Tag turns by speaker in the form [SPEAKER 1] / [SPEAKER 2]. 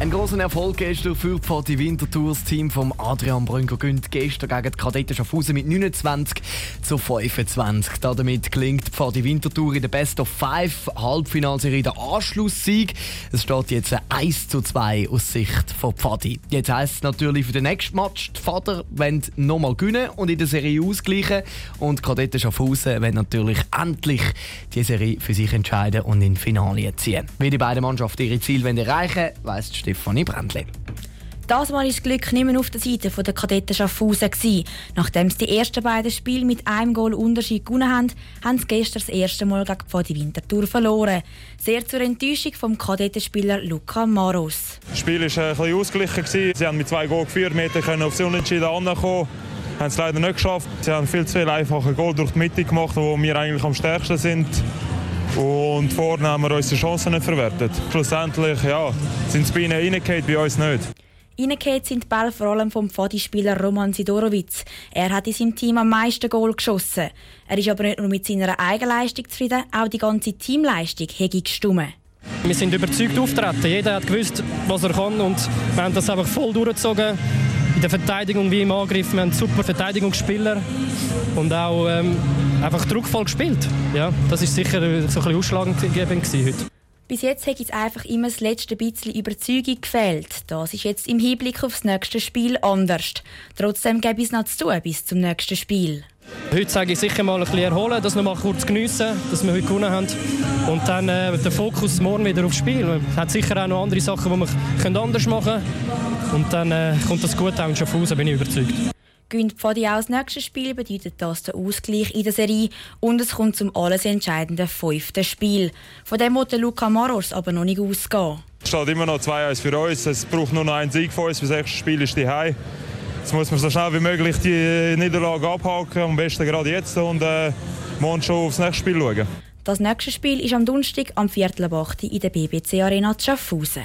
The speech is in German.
[SPEAKER 1] Ein großen Erfolg gestern für die. Das Team von Adrian Brünker gönnt gestern gegen die Kadetten Schaffhausen mit 29 zu 25. Damit gelingt die Pfadi Winterthur in der Best of Five Halbfinalserie der Anschlusssieg. Es steht jetzt 1 zu 2 aus Sicht von Pfadi. Jetzt heisst es natürlich für den nächsten Match, die Vater wollen nochmal gewinnen und in der Serie ausgleichen. Und die Kadetten Schaffhausen wollen natürlich endlich die Serie für sich entscheiden und in Finale ziehen. Wie die beiden Mannschaften ihre Ziele erreichen wollen, weiss Stefanie Brändli.
[SPEAKER 2] Das Mal war das Glück nicht mehr auf der Seite der Kadetten Schaffhausen. Nachdem sie die ersten beiden Spiele mit einem Goal Unterschied gewonnen haben, haben sie gestern das erste Mal gegen die Winterthur verloren. Sehr zur Enttäuschung vom Kadettenspieler Luca Maros.
[SPEAKER 3] Das Spiel war ein bisschen ausgeglichen. Sie haben mit zwei Goal geführt, wir können auf sie unentschieden ankommen. haben es leider nicht geschafft. Sie haben viel zu viel einfache Goal durch die Mitte gemacht, wo wir eigentlich am stärksten sind. Und vorne haben wir unsere Chancen nicht verwertet. Schlussendlich ja, sind die Beine reingehauen, bei uns nicht.
[SPEAKER 2] Reingehauen sind die Bälle vor allem vom Pfadi-Spieler Roman Sidorowitz. Er hat in seinem Team am meisten Goal geschossen. Er ist aber nicht nur mit seiner Eigenleistung zufrieden, auch die ganze Teamleistung hätte gestummen.
[SPEAKER 4] Wir sind überzeugt auftreten. Jeder hat gewusst, was er kann und wir haben das einfach voll durchgezogen. In der Verteidigung wie im Angriff. Wir haben super Verteidigungsspieler und auch ähm, einfach druckvoll gespielt. Ja, das ist sicher so ein bisschen ausschlaggebend heute.
[SPEAKER 2] Bis jetzt hat es einfach immer das letzte bisschen Überzeugung gefehlt. Das ist jetzt im Hinblick auf das nächste Spiel anders. Trotzdem gäbe es noch zu tun bis zum nächsten Spiel.
[SPEAKER 4] Heute sage ich sicher mal ein bisschen erholen, das noch mal kurz geniessen, dass wir heute gewonnen haben. Und dann äh, der Fokus morgen wieder aufs Spiel. Es hat sicher auch noch andere Sachen, die wir anders machen können. Und dann äh, kommt das gut auch in Schaffhausen, bin ich überzeugt.
[SPEAKER 2] Gewinnt Pfadi auch das nächste Spiel, bedeutet das der Ausgleich in der Serie und es kommt zum alles entscheidenden fünften Spiel. Von dem muss Luca Maros aber noch nicht ausgehen.
[SPEAKER 3] Es steht immer noch 2-1 für uns. Es braucht nur noch einen Sieg von uns. Das nächste Spiel ist die Hause. Jetzt muss man so schnell wie möglich die Niederlage abhaken, am besten gerade jetzt und äh, morgen schon aufs nächste Spiel schauen.
[SPEAKER 2] Das nächste Spiel ist am Donnerstag am Viertel in der BBC Arena zu Schaffhausen.